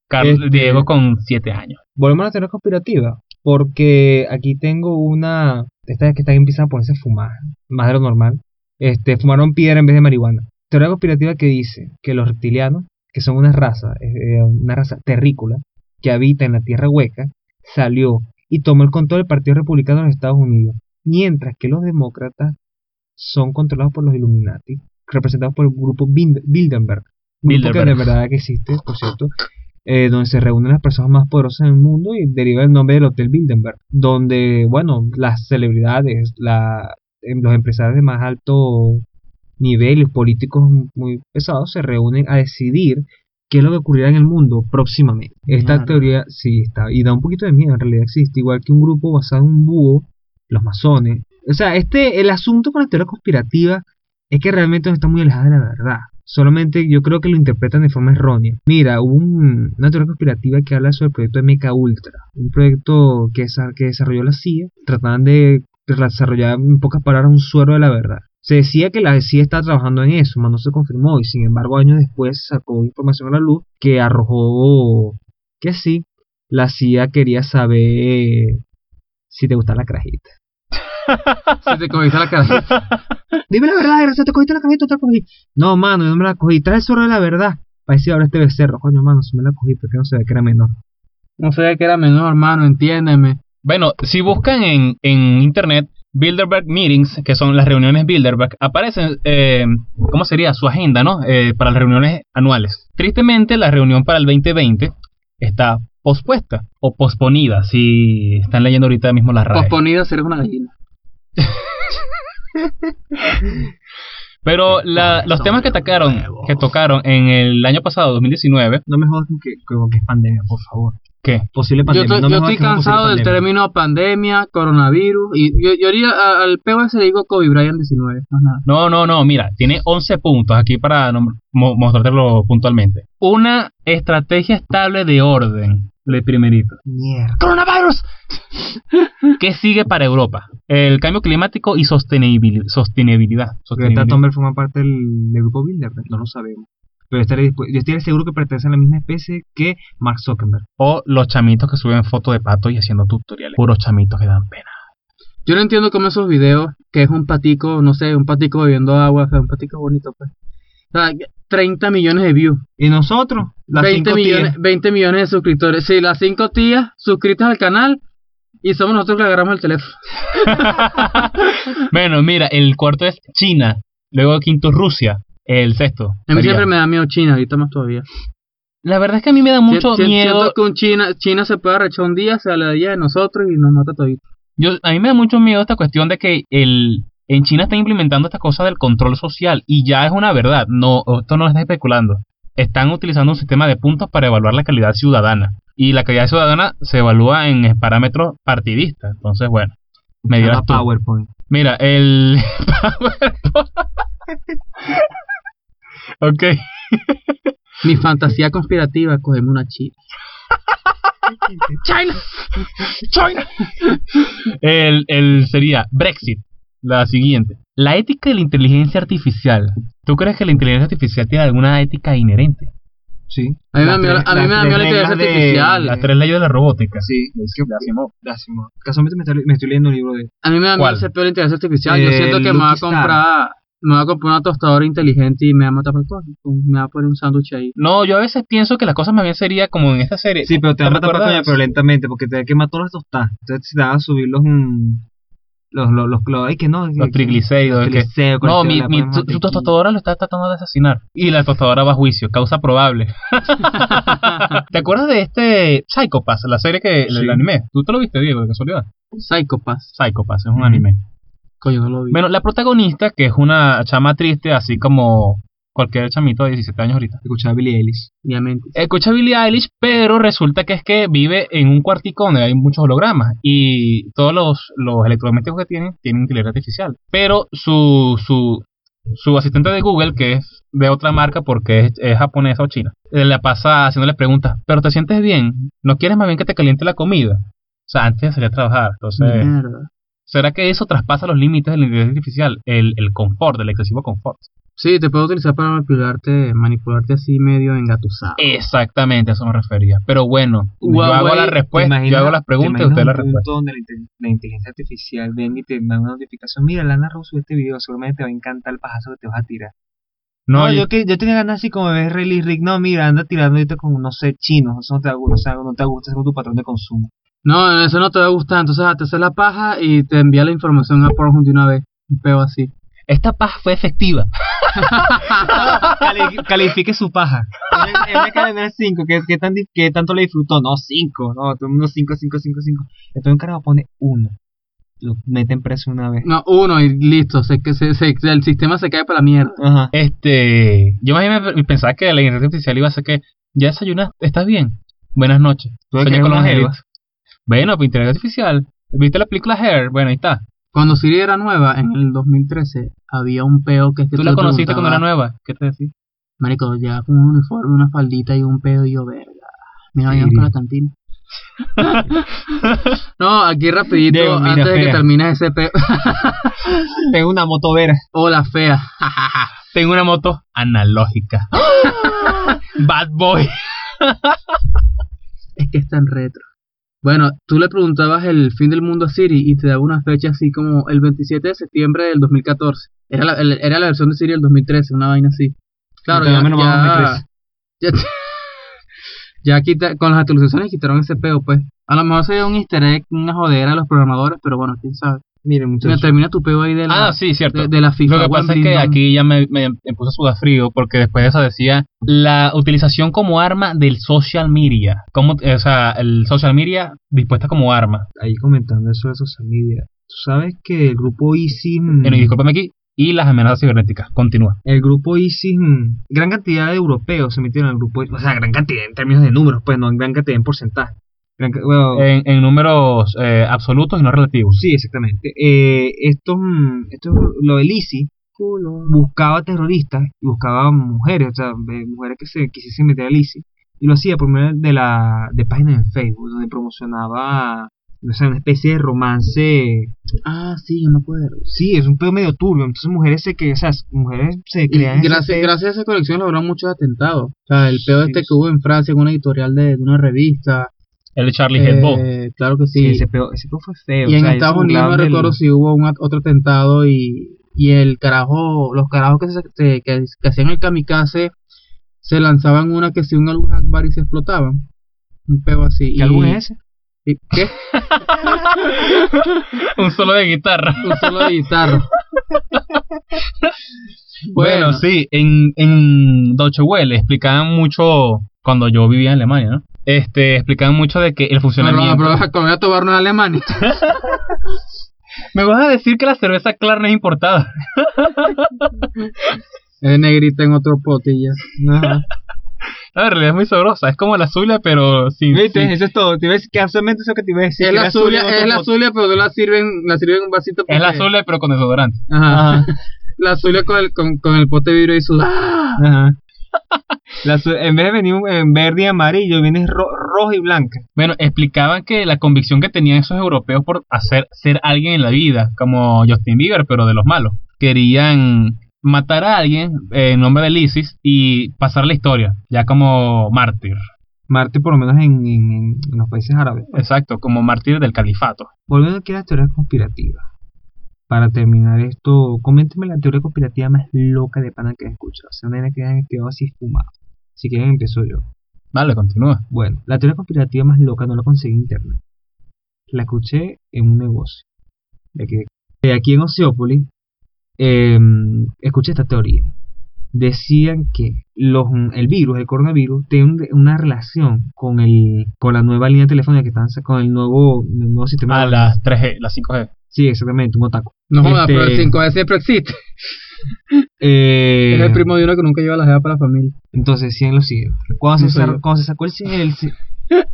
Speaker 3: Carlos
Speaker 2: Este-
Speaker 3: Diego con 7 años.
Speaker 2: Volvemos a la teoría conspirativa. Porque aquí tengo una. Esta que está empiezan a ponerse a fumar. Más de lo normal. Este, fumaron piedra en vez de marihuana. Teoría conspirativa que dice que los reptilianos, que son una raza, eh, una raza terrícola, que habita en la tierra hueca, salió y tomó el control del Partido Republicano de los Estados Unidos. Mientras que los demócratas son controlados por los Illuminati, representados por el grupo Bind- Bilderberg. Un grupo que de verdad que existe, por cierto, eh, donde se reúnen las personas más poderosas del mundo y deriva el nombre del Hotel Bilderberg, donde, bueno, las celebridades, la, em, los empresarios de más alto nivel y los políticos muy pesados se reúnen a decidir qué es lo que ocurrirá en el mundo próximamente. Esta teoría sí está, y da un poquito de miedo, en realidad existe, igual que un grupo basado en un búho, los masones. O sea, este, el asunto con la teoría conspirativa es que realmente no está muy alejada de la verdad. Solamente yo creo que lo interpretan de forma errónea. Mira, hubo un- una teoría conspirativa que habla sobre el proyecto MK Ultra, un proyecto que, desa- que desarrolló la CIA. Trataban de desarrollar en pocas palabras un suero de la verdad. Se decía que la CIA estaba trabajando en eso, pero no se confirmó y sin embargo años después sacó información a la luz que arrojó que sí, la CIA quería saber si te gusta la carajita.
Speaker 1: Se te cogiste la cara.
Speaker 2: Dime la verdad, gracias, te cogiste la te cogí. No, mano, yo no me la cogí. Trae el suero de la verdad. Parecía ahora este becerro. Coño, mano, si me la cogí, porque no se ve que era menor.
Speaker 1: No sabía que era menor, hermano, entiéndeme.
Speaker 3: Bueno, si buscan en, en internet Bilderberg Meetings, que son las reuniones Bilderberg, aparecen, eh, ¿cómo sería? Su agenda, ¿no? Eh, para las reuniones anuales. Tristemente, la reunión para el 2020 está pospuesta o posponida, si están leyendo ahorita mismo las redes.
Speaker 1: Posponida ser una gallina.
Speaker 3: Pero la- los temas que tocaron, que tocaron en el año pasado, 2019,
Speaker 2: No me jodas con que, con que es pandemia, por favor.
Speaker 3: ¿qué?
Speaker 2: Posible
Speaker 1: Yo,
Speaker 2: pandemia. no
Speaker 1: yo estoy cansado del término pandemia, coronavirus. Y yo, yo haría a- al POS le digo Kobe Bryant 19, más nada.
Speaker 3: No, no, no, mira, tiene 11 puntos aquí para mostrártelo puntualmente. Una estrategia estable de orden, el primerito.
Speaker 2: Mierda.
Speaker 3: ¡Coronavirus! ¿Qué sigue para Europa? El cambio climático y sostenibil- sostenibilidad.
Speaker 2: Greta
Speaker 3: sostenibilidad.
Speaker 2: Thunberg forma parte del, del grupo Bilderberg, no lo sabemos. Pero estaré yo estoy seguro que pertenece a la misma especie que Mark Zuckerberg.
Speaker 3: O los chamitos que suben fotos de pato y haciendo tutoriales. Puros chamitos que dan pena.
Speaker 1: Yo no entiendo cómo esos videos, que es un patico, no sé, un patico bebiendo agua, o sea, un patico bonito, pues. O sea, 30 millones de views.
Speaker 2: Y nosotros, las
Speaker 1: 20
Speaker 2: cinco
Speaker 1: millones,
Speaker 2: tías.
Speaker 1: 20 millones de suscriptores. Sí, las 5 tías suscritas al canal y somos nosotros que le agarramos el teléfono.
Speaker 3: bueno, mira, el cuarto es China. Luego el quinto Rusia. El sexto.
Speaker 1: A mí siempre me da miedo China, ahorita más todavía.
Speaker 3: La verdad es que a mí me da mucho
Speaker 1: Si- si-
Speaker 3: miedo.
Speaker 1: Siento que un China, China se puede arrechar un día, se la de nosotros y nos mata todito.
Speaker 3: Yo, a mí me da mucho miedo esta cuestión de que el, en China están implementando esta cosa del control social y ya es una verdad. No, esto no lo está especulando. Están utilizando un sistema de puntos para evaluar la calidad ciudadana. Y la calidad ciudadana se evalúa en parámetros partidistas. Entonces, bueno, me dirás tú.
Speaker 2: PowerPoint.
Speaker 3: Mira, el Ok.
Speaker 1: Mi fantasía conspirativa, cogemos una china.
Speaker 3: China. China. El, el sería Brexit. La siguiente. La ética de la inteligencia artificial. ¿Tú crees que la inteligencia artificial tiene alguna ética inherente?
Speaker 2: Sí.
Speaker 1: A mí me da miedo-
Speaker 2: tres-
Speaker 1: a mí me
Speaker 2: las
Speaker 1: da miedo la inteligencia artificial.
Speaker 3: Las tres leyes de la robótica.
Speaker 2: Sí,
Speaker 3: De Asimov.
Speaker 2: de Asimov. Casualmente me estoy, me estoy leyendo un libro de...
Speaker 1: A mí me da miedo ese peor de inteligencia artificial. Yo
Speaker 2: Eh,
Speaker 1: siento que me va a comprar, me va a comprar una tostadora inteligente y me va a matar por todo. Me va a poner un sándwich ahí.
Speaker 3: No, yo a veces pienso que las cosas más bien sería como en esta serie.
Speaker 2: Sí, pero te va a matar por coña, pero lentamente, porque te va a quemar todas las tostadas. Entonces te van a subir los... mm, los, los, los, los, que no,
Speaker 3: Los triglicéridos.
Speaker 2: los
Speaker 3: es que-
Speaker 2: triglicéridos,
Speaker 3: No, mi, mi, tu tostadora lo está tratando de asesinar. Y la tostadora va a juicio, causa probable. ¿Te acuerdas de este Psycho Pass, la serie que el, anime? ¿Tú te lo viste, Diego, de casualidad?
Speaker 1: Psychopath.
Speaker 3: Psycho Pass, es un anime.
Speaker 1: Coño, no lo vi.
Speaker 3: Bueno, la protagonista, que es una chama triste, así como cualquier chamito de 17 años ahorita.
Speaker 2: Escuchaba a Billie Eilish.
Speaker 1: Obviamente.
Speaker 3: Escucha a Billie Eilish, pero resulta que es que vive en un cuartico donde hay muchos hologramas y todos los, los electrodomésticos que tienen tienen inteligencia artificial. Pero su, su, su asistente de Google, que es de otra marca porque es, es japonesa o china, le pasa haciéndole preguntas, pero te sientes bien, ¿no quieres más bien que te caliente la comida? O sea, antes de salir a trabajar. Entonces,
Speaker 1: Mierda.
Speaker 3: ¿será que eso traspasa los límites de la inteligencia artificial? El, el confort, el excesivo confort.
Speaker 1: Sí, te puedo utilizar para manipularte, manipularte así medio engatusado.
Speaker 3: Exactamente, a eso me refería. Pero bueno, yo hago la
Speaker 2: ¿Te
Speaker 3: respuesta, yo hago las preguntas y
Speaker 2: te
Speaker 3: usted la
Speaker 2: un
Speaker 3: respuesta.
Speaker 2: punto donde la, inte- la inteligencia artificial venga y te manda una notificación, mira, Lana Rose este video, seguramente te va a encantar el pajazo que te vas a tirar.
Speaker 3: No,
Speaker 2: No,
Speaker 3: yo-
Speaker 2: yo, que, yo tenía ganas así como de ver Rayleigh Rick, no, mira, anda tirando ahorita con, no sé, chinos, eso no te, no, sé, no te gusta según tu patrón de consumo.
Speaker 1: No, eso no te va a gustar. Entonces ah, te haces la paja y te envía la información a Pornhub de una vez. Un peo así.
Speaker 3: Esta paz fue efectiva.
Speaker 2: Cali- califique su paja. En vez de tener 5, ¿qué, qué, tan, qué tanto le disfrutó? No, 5, no, todo el mundo 5, 5, 5, 5. Entonces un carajo pone 1. Lo meten preso una vez.
Speaker 1: No, uno y listo. Se, que se, se- el sistema se cae para la mierda.
Speaker 2: Ajá.
Speaker 3: Este, yo más bien pensaba que la inteligencia artificial iba a ser que ya desayunaste, ¿estás bien? Buenas noches.
Speaker 2: ¿Tú
Speaker 3: Soñé con los. Bueno, pues inteligencia artificial. ¿Viste la película Hair? Bueno, ahí está.
Speaker 1: Cuando Siri era nueva, en el 2013, había un peo que es que
Speaker 3: ¿Tú
Speaker 1: tú
Speaker 3: la conociste cuando era nueva? ¿Qué te decía?
Speaker 1: Marico, llegaba con un uniforme, una faldita y un pedo y yo, verga. Mira, vayamos para la cantina. no, aquí rapidito,
Speaker 2: mira,
Speaker 1: antes de que
Speaker 2: fea.
Speaker 1: termines ese peo.
Speaker 2: Tengo una moto vera.
Speaker 1: Hola, fea.
Speaker 3: Tengo una moto analógica. Bad boy.
Speaker 1: es que está en retro. Bueno, tú le preguntabas el fin del mundo a Siri y te daba una fecha así como el 27 de septiembre del 2014. Era la, el- era la versión de Siri del 2013, una vaina así. Claro, ya,
Speaker 2: a
Speaker 1: ya, ya, ya quita, con las actualizaciones quitaron ese peo, pues. A lo mejor sería un easter egg, una jodera de los programadores, pero bueno, quién sabe.
Speaker 2: Miren,
Speaker 1: Mira,
Speaker 2: muchachos.
Speaker 1: termina tu peo ahí de la,
Speaker 3: Ah, sí, cierto.
Speaker 1: de, de la FIFA.
Speaker 3: Lo que pasa es que aquí ya me, me, me puse a sudar frío porque después de eso decía la utilización como arma del social media. Como, o sea, el social media dispuesta como arma.
Speaker 2: Ahí comentando eso de social media. Tú sabes que el grupo ISIS. mm,
Speaker 3: Bueno, y discúlpame aquí. Y las amenazas cibernéticas. Continúa.
Speaker 2: El grupo ISIS, mm, gran cantidad de europeos se metieron al grupo ISIS. O sea, gran cantidad en términos de números, pues no en gran cantidad en porcentaje. Bueno,
Speaker 3: En, en números eh, absolutos y no relativos.
Speaker 2: sí, exactamente. Eh, esto, mm, esto, lo del ISIS buscaba terroristas y buscaba mujeres, o sea, mujeres que se quisiesen meter al ISIS. Y lo hacía por medio de la de páginas en Facebook, donde promocionaba o sea, una especie de romance
Speaker 1: Ah, sí, yo me acuerdo.
Speaker 2: Sí, es un pedo medio turbio. Entonces mujeres se que, o sea, mujeres se crean
Speaker 1: gracias,
Speaker 2: pedo.
Speaker 1: gracias a esa colección lograron muchos atentados. O sea, el peo
Speaker 2: Sí,
Speaker 1: este
Speaker 2: sí.
Speaker 1: que hubo en Francia en una editorial de, de una revista.
Speaker 3: El de Charlie Hebdo.
Speaker 1: Eh, claro que
Speaker 2: Sí,
Speaker 1: sí.
Speaker 2: ese fue feo.
Speaker 1: y
Speaker 2: o
Speaker 1: en
Speaker 2: sea,
Speaker 1: Estados Unidos no recuerdo si hubo un, otro atentado y, y el carajo, los carajos que, se, se- que, que hacían el kamikaze se lanzaban una que si un Alu Akbar y se explotaban. Un peo así.
Speaker 2: ¿Qué
Speaker 1: y-
Speaker 2: álbum es ese?
Speaker 1: y- ¿Qué?
Speaker 3: Un solo de guitarra.
Speaker 1: Un solo de guitarra.
Speaker 3: Bueno, sí, en, en Deutsche Welle explicaban mucho, cuando yo vivía en Alemania, ¿no? Este, explicaban mucho de que el funcionamiento...
Speaker 1: pero, pero voy a tomarnos en Alemania.
Speaker 3: Me vas a decir que la cerveza clara no es importada.
Speaker 1: Es negrita en otro pote y ya.
Speaker 2: Ajá.
Speaker 3: No, en realidad es muy sabrosa, es como la Zulia, pero sin...
Speaker 2: ¿Viste?
Speaker 3: sin-
Speaker 2: Eso es todo. Te ves que absolutamente eso que te iba a decir.
Speaker 1: es
Speaker 2: que
Speaker 1: la Zulia, es la. Zulia, pero no la sirven, la sirven en un vasito.
Speaker 3: Es la Zulia, pero con desodorante.
Speaker 1: Ajá.
Speaker 2: Ajá.
Speaker 1: La Zulia con el, con, con el pote de vidrio y su. ¡Ah!
Speaker 2: Ajá. La en vez de venir en verde y amarillo, viene ro- roja y blanca.
Speaker 3: Bueno, explicaban que la convicción que tenían esos europeos por hacer ser alguien en la vida, como Justin Bieber, pero de los malos, querían matar a alguien eh, en nombre del ISIS y pasar la historia, ya como mártir.
Speaker 2: Marte, por lo menos en, en- en los países árabes.
Speaker 3: Exacto, como mártir del califato.
Speaker 2: Volviendo aquí a las teorías conspirativas. Para terminar esto, coménteme la teoría conspirativa más loca de pana que has escuchado. O sea, una que quedado así fumado. Si quieren, empiezo yo.
Speaker 3: Vale, continúa.
Speaker 2: Bueno, la teoría conspirativa más loca no la conseguí en internet. La escuché en un negocio. De aquí, de aquí en Oceópolis, eh, escuché esta teoría. Decían que los, el virus, el coronavirus, tiene un- una relación con el con la nueva línea telefónica que están con el nuevo, el nuevo sistema.
Speaker 3: A
Speaker 2: de-
Speaker 3: las 3G, las 5G.
Speaker 2: Sí, exactamente, un otaku.
Speaker 1: No jodas,
Speaker 2: Este-
Speaker 1: pero el 5G siempre existe.
Speaker 2: Eh,
Speaker 1: Es el primo de uno que nunca lleva la jeva para la familia.
Speaker 2: Entonces, decían lo siguiente. Cuando,
Speaker 1: No
Speaker 2: se,
Speaker 1: yo.
Speaker 2: cuando se sacó el, el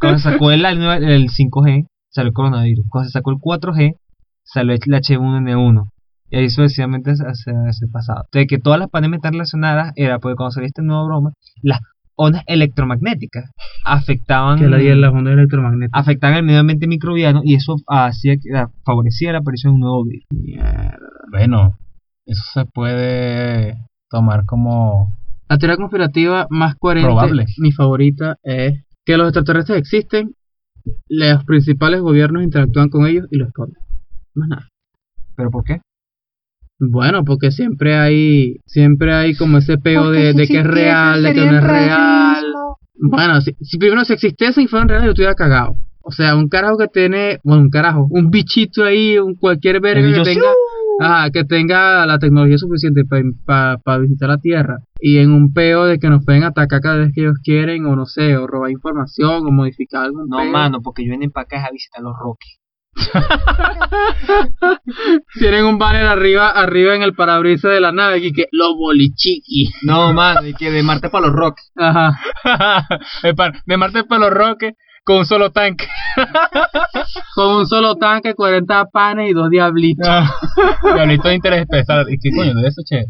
Speaker 2: cuando se sacó el, el 5G, salió el coronavirus. Cuando se sacó el 4G, salió el H1N1. Y ahí sucesivamente hacia hacia el pasado. De que todas las pandemias están relacionadas era porque cuando salió esta nueva broma, las ondas electromagnéticas afectaban
Speaker 1: Que la las ondas electromagnéticas.
Speaker 2: afectaban el medio ambiente microbiano y eso hacía que favorecía la aparición de un nuevo virus.
Speaker 1: Mierda.
Speaker 3: Bueno, eso se puede tomar como...
Speaker 1: La teoría conspirativa más coherente,
Speaker 3: Probable.
Speaker 1: mi favorita, es que los extraterrestres existen, los principales gobiernos interactúan con ellos y los esconden. Más nada.
Speaker 2: ¿Pero por qué?
Speaker 1: Bueno, porque siempre hay, siempre hay como ese peo de, de que es real, de que no es real. Bueno, si, si primero si existiesen y fueran reales yo estuviera cagado. O sea, un carajo que tiene, bueno, un carajo, un bichito ahí, un cualquier verga que tenga, ajá, que tenga la tecnología suficiente para visitar la Tierra y en un peo de que nos pueden atacar cada vez que ellos quieren o no sé, o robar información o modificar algún
Speaker 2: No,
Speaker 1: peo.
Speaker 2: mano, porque ellos vienen para acá a visitar los Rockies.
Speaker 1: Tienen un banner arriba, arriba en el parabrisas de la nave y que los bolichiqui.
Speaker 2: No, mano, y que de Marte para los Rockies.
Speaker 1: Ajá.
Speaker 3: de Marte para los Roques con un solo tanque.
Speaker 1: Con un solo tanque, 40 panes y dos diablitos.
Speaker 3: Diablito de interés especial. ¿Y qué coño de eso, che?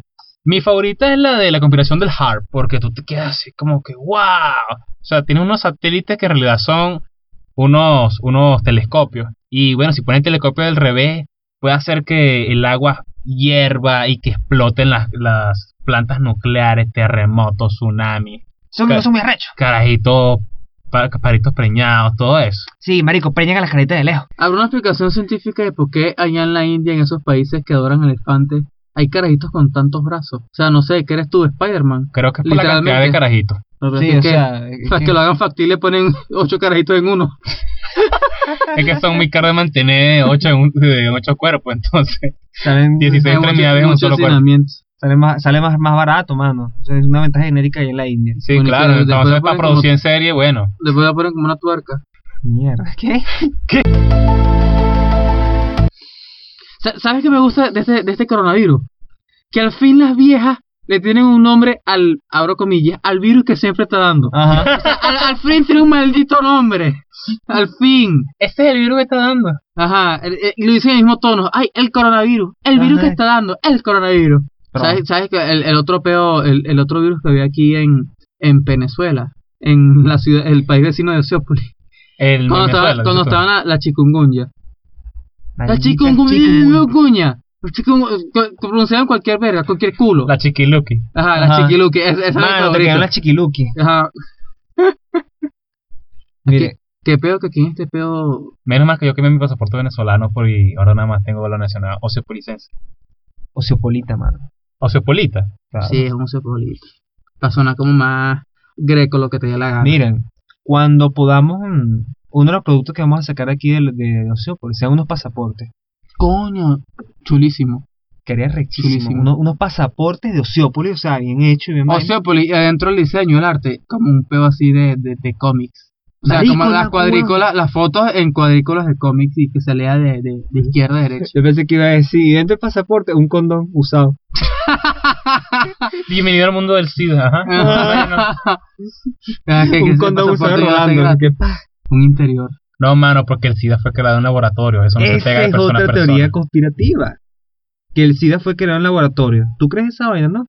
Speaker 3: Mi favorita es la de la conspiración del HARP, porque tú te quedas así como que, wow. O sea, tiene unos satélites que en realidad son unos, unos telescopios. Y bueno, si ponen el telescopio del revés, puede hacer que el agua hierva y que exploten las, las plantas nucleares, terremotos, tsunamis,
Speaker 2: Son, son muy arrechos.
Speaker 3: carajitos, pa- paritos preñados, todo eso.
Speaker 2: Sí, marico, preñan a las caritas de lejos.
Speaker 1: ¿Habrá una explicación científica de por qué allá en la India, en esos países que adoran elefantes, hay carajitos con tantos brazos? O sea, no sé, ¿qué eres tú, Spider-Man?
Speaker 3: Creo que es por la cantidad de
Speaker 1: Literalmente.
Speaker 3: carajitos.
Speaker 1: Pero
Speaker 2: Sí, o
Speaker 1: que,
Speaker 2: sea, es
Speaker 1: para
Speaker 2: que-
Speaker 1: que lo hagan factible ponen ocho carajitos en uno.
Speaker 3: Es que son muy caros de mantener 8 en un, de ocho cuerpos, entonces.
Speaker 2: salen,
Speaker 3: 16
Speaker 1: Hay
Speaker 3: extremidades en un solo cuerpo.
Speaker 2: sale más, sale más, más barato, mano. O sea, es una ventaja genérica ahí en la India.
Speaker 3: Sí,
Speaker 1: Bueno,
Speaker 3: claro, entonces para producir en serie, bueno.
Speaker 1: Después la ponen como una tuerca.
Speaker 2: Mierda, ¿qué?
Speaker 1: Sa- ¿Sabes qué me gusta de este, de este coronavirus? Que al fin las viejas le tienen un nombre al, abro comillas, al virus que siempre está dando.
Speaker 2: Ajá.
Speaker 1: O sea, al, al fin tiene un maldito nombre. Al fin.
Speaker 3: Este es el virus que está dando.
Speaker 1: Ajá, y lo dicen en el mismo tono. Ay, el coronavirus. El virus
Speaker 2: Ajá.
Speaker 1: que está dando. El coronavirus.
Speaker 2: Pero-
Speaker 1: ¿Sabes, sabes que el, el otro peo, el, el otro virus que había aquí en, en Venezuela? En la ciudad, el país vecino de Oceópolis.
Speaker 3: El
Speaker 1: Cuando, estaba, cuando
Speaker 3: dices tú.
Speaker 1: estaba la, la chikungunya. La
Speaker 2: Maldita.
Speaker 1: La chikungunya. Cu- Pronunciaban cualquier verga, cualquier culo.
Speaker 3: La chiquiluki.
Speaker 1: Ajá, la
Speaker 2: Ajá.
Speaker 1: chiquiluki. es- Esa
Speaker 2: Mano, te quedan las chiquiluki.
Speaker 1: Ajá.
Speaker 2: Mire,
Speaker 1: ¿Qué peo que aquí en este peo
Speaker 3: Menos mal que yo quemé mi pasaporte venezolano por y ahora nada más tengo la nacional oceopolicense.
Speaker 2: Oceopolita, mano.
Speaker 3: Oceopolita.
Speaker 2: Claro.
Speaker 1: Sí, es un cepolito. Para sonar como más greco lo que te dé la gana.
Speaker 2: Miren, cuando podamos, mm, uno de los productos que vamos a sacar aquí de, de Oceópolis sean unos pasaportes.
Speaker 1: Coño, chulísimo.
Speaker 2: Quería rechísimo.
Speaker 1: Chulísimo.
Speaker 2: Unos, unos pasaportes de Oceópolis, o sea, bien hecho y bien vaina.
Speaker 1: Oceópolis, y adentro el diseño, el arte, como un peo así de, de, de cómics. O sea, como las
Speaker 2: la
Speaker 1: cuadrículas, las fotos en cuadrículas de cómics y que se lea de, de, de izquierda a derecha.
Speaker 2: Yo pensé que iba a decir, y dentro del pasaporte, un condón usado.
Speaker 3: Bienvenido al mundo del SIDA. Ajá. Bueno.
Speaker 1: Ah, que- que
Speaker 2: un condón usado que pa.
Speaker 1: Un interior.
Speaker 3: No, mano, porque el SIDA fue creado en un laboratorio. Eso no se pega
Speaker 2: Esa
Speaker 3: de
Speaker 2: es
Speaker 3: persona a
Speaker 2: otra
Speaker 3: persona.
Speaker 2: teoría conspirativa. Que el SIDA fue creado en laboratorio. ¿Tú crees esa vaina, no?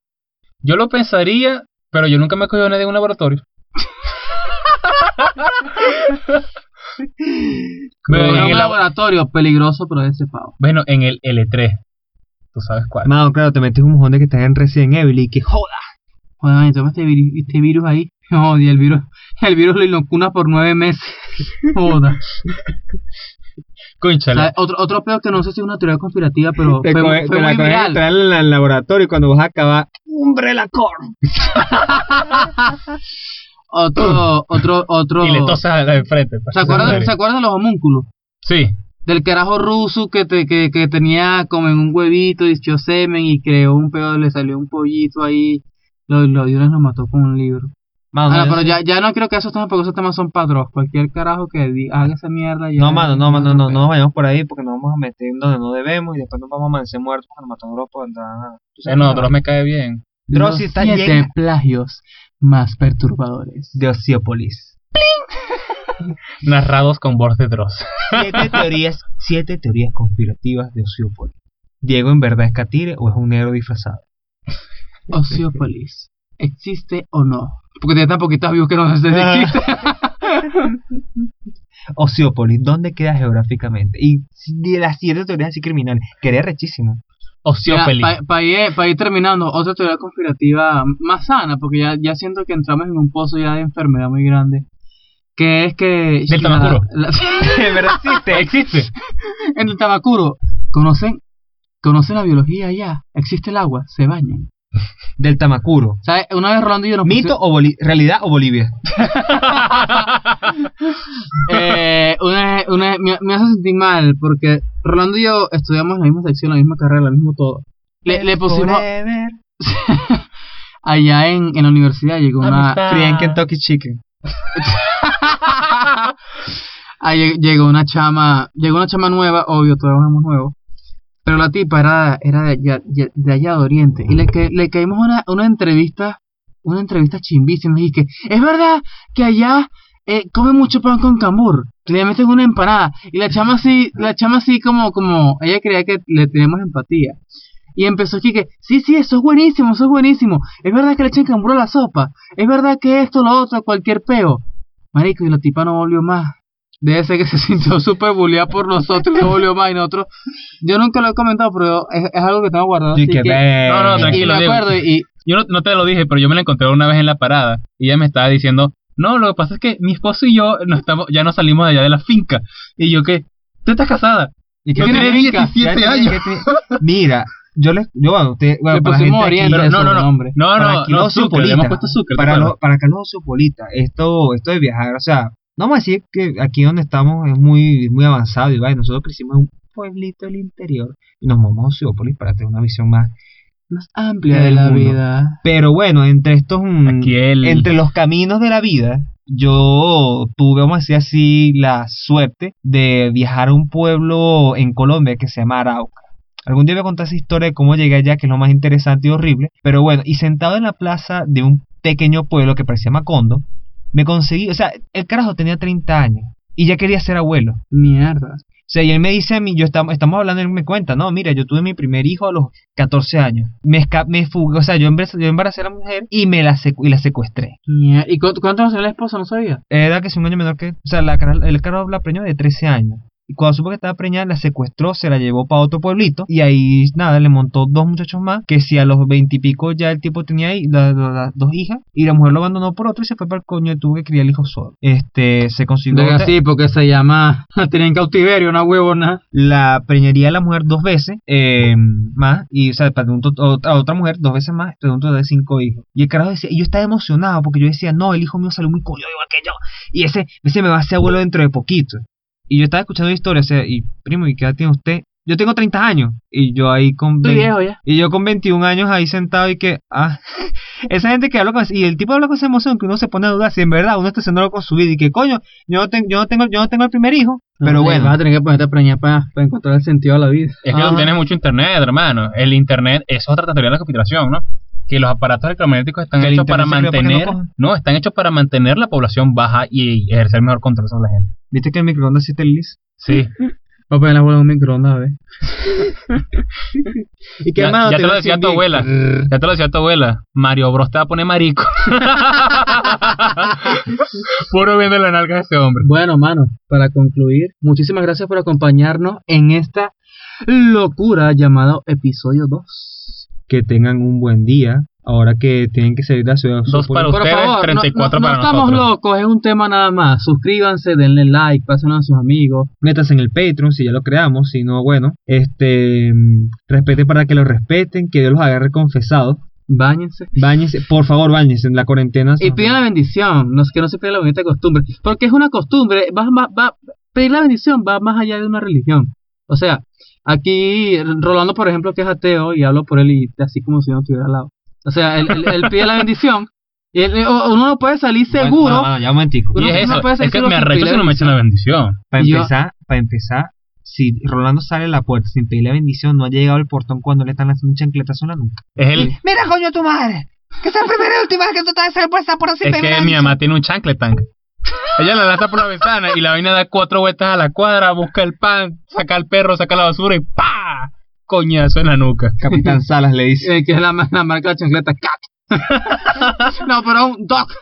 Speaker 3: Yo lo pensaría Pero yo nunca me he cogido nadie en un laboratorio. Bueno, en
Speaker 1: un
Speaker 3: el labo-
Speaker 1: laboratorio peligroso, pero ese pavo.
Speaker 3: bueno, en el L3. Tú sabes cuál.
Speaker 2: Mano, claro, te metes un mojón de que estás en Resident Evil y que joda.
Speaker 1: Joder, man, toma este virus, este virus ahí. Joder, el virus, el virus lo inocuna por nueve meses. Joda.
Speaker 3: Cónchale.
Speaker 1: Otro, otro peor que no sé si es una teoría conspirativa, pero
Speaker 2: Te,
Speaker 1: fue,
Speaker 2: coge-
Speaker 1: fue
Speaker 2: te la
Speaker 1: muy viral.
Speaker 2: en el laboratorio y cuando vas a acabar, Umbrella Corp.
Speaker 1: Otro, otro, otro.
Speaker 3: Y le tosas a la de enfrente. pues.
Speaker 1: ¿Se acuerdan, ¿Se acuerdan de los homúnculos?
Speaker 3: Sí.
Speaker 1: Del carajo ruso que, te, que, que tenía como en un huevito y echó semen y creó un pedo, le salió un pollito ahí. Lo, lo dio y lo mató con un libro.
Speaker 2: Mano,
Speaker 1: Ah,
Speaker 2: no,
Speaker 1: pero ya, ya no creo que esos temas, porque esos temas son padros. Cualquier carajo que haga esa mierda. Ya
Speaker 2: no, mano, no, mano, no, no nos vayamos por ahí porque nos vamos a meter donde no debemos y después nos vamos a amanecer muertos cuando matamos a Europa. Tú
Speaker 3: Eh, no, Dross me cae bien.
Speaker 2: Dross está
Speaker 1: siete
Speaker 2: llena.
Speaker 1: plagios más perturbadores.
Speaker 2: De Oceópolis.
Speaker 3: Narrados con voz de Dross.
Speaker 2: Siete teorías, siete teorías conspirativas de Oceópolis. ¿Diego en verdad es Catire o es un negro disfrazado?
Speaker 1: Oceópolis. ¿Existe o no? Porque tiene tan poquitas views que no sé si
Speaker 2: Ah.
Speaker 1: existe.
Speaker 2: Oceópolis, ¿dónde queda geográficamente? Y de las siete teorías así criminales, quería rechísimo.
Speaker 3: Ociopeli.
Speaker 1: Para ir, pa' ir terminando, otra teoría conspirativa más sana, porque ya, ya siento que entramos en un pozo ya de enfermedad muy grande. Que es que.
Speaker 3: Del Tamacuro.
Speaker 1: la-
Speaker 2: ¿De verdad existe?
Speaker 3: Existe.
Speaker 1: en el Tamacuro, ¿conocen, ¿conocen la biología ya? Existe el agua, se bañan.
Speaker 2: Del Tamacuro.
Speaker 1: ¿Sabes? Una vez Rolando y yo nos
Speaker 2: ¿Mito o Boli- realidad o Bolivia?
Speaker 1: eh, una, una, me, me hace sentir mal porque Rolando y yo estudiamos la misma sección, la misma carrera, lo mismo todo. Le, le pusimos allá en, en la universidad, llegó una.
Speaker 2: Free en Kentucky Chicken.
Speaker 1: ahí lle- llegó una chama, llegó una chama nueva, obvio, todos somos nuevos. Pero la tipa era, era de, allá, de allá de Oriente. Y le, que, le caímos una, una entrevista, una entrevista chimbísima. Y que, es verdad que allá eh, come mucho pan con cambur. Le meten una empanada. Y la chama así, la chama así como, como, ella creía que le tenemos empatía. Y empezó aquí que, sí, sí, eso es buenísimo, eso es buenísimo. Es verdad que le echan cambur a la sopa. Es verdad que esto, lo otro, cualquier peo. Marico, y la tipa no volvió más. Debe ser que se sintió súper bulleada por nosotros y no volvió más. Y nosotros, yo nunca lo he comentado, pero es, es algo que tengo guardado.
Speaker 2: Y que
Speaker 1: que-
Speaker 3: No, no,
Speaker 1: y
Speaker 3: tranquilo,
Speaker 1: me
Speaker 3: Diego.
Speaker 1: acuerdo y,
Speaker 3: Yo no, no te lo dije, pero yo me la encontré una vez en la parada y ella me estaba diciendo, no, lo que pasa es que mi esposo y yo no estamos, ya no salimos de allá de la finca. Y yo, ¿qué? ¿Tú estás casada?
Speaker 2: ¿Y
Speaker 1: tiene finca?
Speaker 3: 17
Speaker 2: Ya
Speaker 3: años.
Speaker 2: Mira, yo les, yo bueno, usted, bueno, para gente aquí,
Speaker 1: Oriente.
Speaker 3: Pero no, no, no,
Speaker 1: nombre.
Speaker 3: no,
Speaker 2: para
Speaker 3: no, no,
Speaker 2: los
Speaker 3: Zucker, le
Speaker 2: Zupolita,
Speaker 3: hemos puesto Zucker, ¿te
Speaker 2: para, acá esto, esto de viajar, o sea, no vamos a decir que aquí donde estamos es muy, muy avanzado y vaya, nosotros crecimos en un pueblito del interior y nos movemos a Oceópolis para tener una visión más
Speaker 1: más amplia de la
Speaker 2: mundo.
Speaker 1: vida.
Speaker 2: Pero bueno, entre estos, mm,
Speaker 3: el...
Speaker 2: entre los caminos de la vida, yo tuve, vamos a decir así, la suerte de viajar a un pueblo en Colombia que se llama Arauca. Algún día voy a contar esa historia de cómo llegué allá, que es lo más interesante y horrible. Pero bueno, y sentado en la plaza de un pequeño pueblo que parecía Macondo, me conseguí, o sea, el carajo tenía 30 años y ya quería ser abuelo.
Speaker 1: Mierda.
Speaker 2: O sea, y él me dice a mí, yo estamos, estamos hablando, él me cuenta, no, mira, yo tuve mi primer hijo a los 14 años. Me, esca me fugué, o sea, yo embaracé, yo embaracé a la mujer y me la, secu- y la secuestré.
Speaker 1: ¿Y cu- cuánto tenía la esposa? No sabía.
Speaker 2: Era que es un año menor que, o sea, la, el carajo la preñó de 13 años. Y cuando supo que estaba preñada, la secuestró, se la llevó para otro pueblito. Y ahí, nada, le montó dos muchachos más. Que si a los veintipico ya el tipo tenía ahí la- la- las dos hijas. Y la mujer lo abandonó por otro y se fue para el coño y tuvo que criar el hijo solo. Este, se consiguió.
Speaker 1: Venga,
Speaker 2: otra-
Speaker 1: sí, porque se llama. La tenía en cautiverio, una huevona.
Speaker 2: la preñaría a la mujer dos veces eh, más y o sea para un to- otra, otra mujer dos veces más de un total de cinco hijos y el carajo decía y yo estaba emocionado porque yo decía no el hijo mío salió muy coño igual que yo y ese ese me va a ser abuelo dentro de poquito y yo estaba escuchando la historia o sea y primo y qué edad tiene usted yo tengo 30 años y yo ahí con
Speaker 1: Estoy
Speaker 2: 20
Speaker 1: viejo ya.
Speaker 2: y yo con 21 años ahí sentado y que, ah, esa gente que habla con, y el tipo habla con esa emoción que uno se pone a dudar si en verdad uno está haciéndolo con su vida y que coño, yo no, tengo yo no tengo, yo no tengo el primer hijo, pero
Speaker 1: No,
Speaker 2: bueno.
Speaker 1: Vas a tener que ponerte a preñar para, para encontrar el sentido a la vida.
Speaker 3: Es que
Speaker 2: Ajá.
Speaker 3: tú tienes mucho internet, hermano. El internet es otra teoría de la conspiración, ¿no? Que los aparatos electromagnéticos están hechos para
Speaker 2: no
Speaker 3: mantener... No, están hechos para mantener la población baja y ejercer mejor control sobre la gente.
Speaker 2: ¿Viste que el microondas sí te lis?
Speaker 3: Sí.
Speaker 1: Va a poner la bola en un microondas, a ver.
Speaker 2: ¿Y qué
Speaker 3: Ya,
Speaker 2: más?
Speaker 3: ya te lo decía tu abuela. Ya te lo decía tu abuela. Mario Bros te va a poner marico. Puro viendo la nalga de ese hombre.
Speaker 1: Bueno, mano, para concluir, muchísimas gracias por acompañarnos en esta locura llamada episodio 2.
Speaker 2: Que tengan un buen día. Ahora que tienen que salir de la ciudad.
Speaker 3: Dos para
Speaker 1: Por
Speaker 3: ustedes,
Speaker 1: favor, no-
Speaker 3: 34
Speaker 1: no, no,
Speaker 3: para
Speaker 1: estamos
Speaker 3: nosotros.
Speaker 1: locos, es un tema nada más. Suscríbanse, denle like, pásenlo a sus amigos.
Speaker 2: Métanse en el Patreon si ya lo creamos. Si no, bueno. Este. mm, Respeten para que lo respeten. Que Dios los agarre confesados.
Speaker 1: Báñense.
Speaker 2: Báñense. Por favor, báñense. En la cuarentena.
Speaker 1: Y pidan la bendición, no, que no se pida la bonita costumbre. Porque es una costumbre, va, va, va- pedir la bendición va más allá de una religión. O sea, aquí Rolando, por ejemplo, que es ateo, y hablo por él y así como si no estuviera al lado. O sea, él, él- él pide la bendición. Y él- uno no puede salir seguro.
Speaker 2: Bueno, bueno, ya un momentico.
Speaker 3: Y es
Speaker 1: no
Speaker 3: eso, es que me arrecho si no me echan la bendición.
Speaker 2: Para
Speaker 1: Y yo-
Speaker 2: empezar, para empezar, si Rolando sale a la puerta sin pedir la bendición, no ha llegado al portón cuando le están haciendo un chancletazo en la nuca.
Speaker 3: Es el,
Speaker 2: Mira, coño, tu madre. Que sea la primera y última vez que tú te vas a puesta por así
Speaker 3: es que mi mamá tiene un chanclet tank. Ella la lanza por la ventana y la vaina da cuatro vueltas a la cuadra, busca el pan, saca al perro, saca la basura y ¡pa! Coñazo en la nuca.
Speaker 2: Capitán Salas le dice.
Speaker 1: eh, que es la, la marca de la chancleta Cat. no, pero un Doc.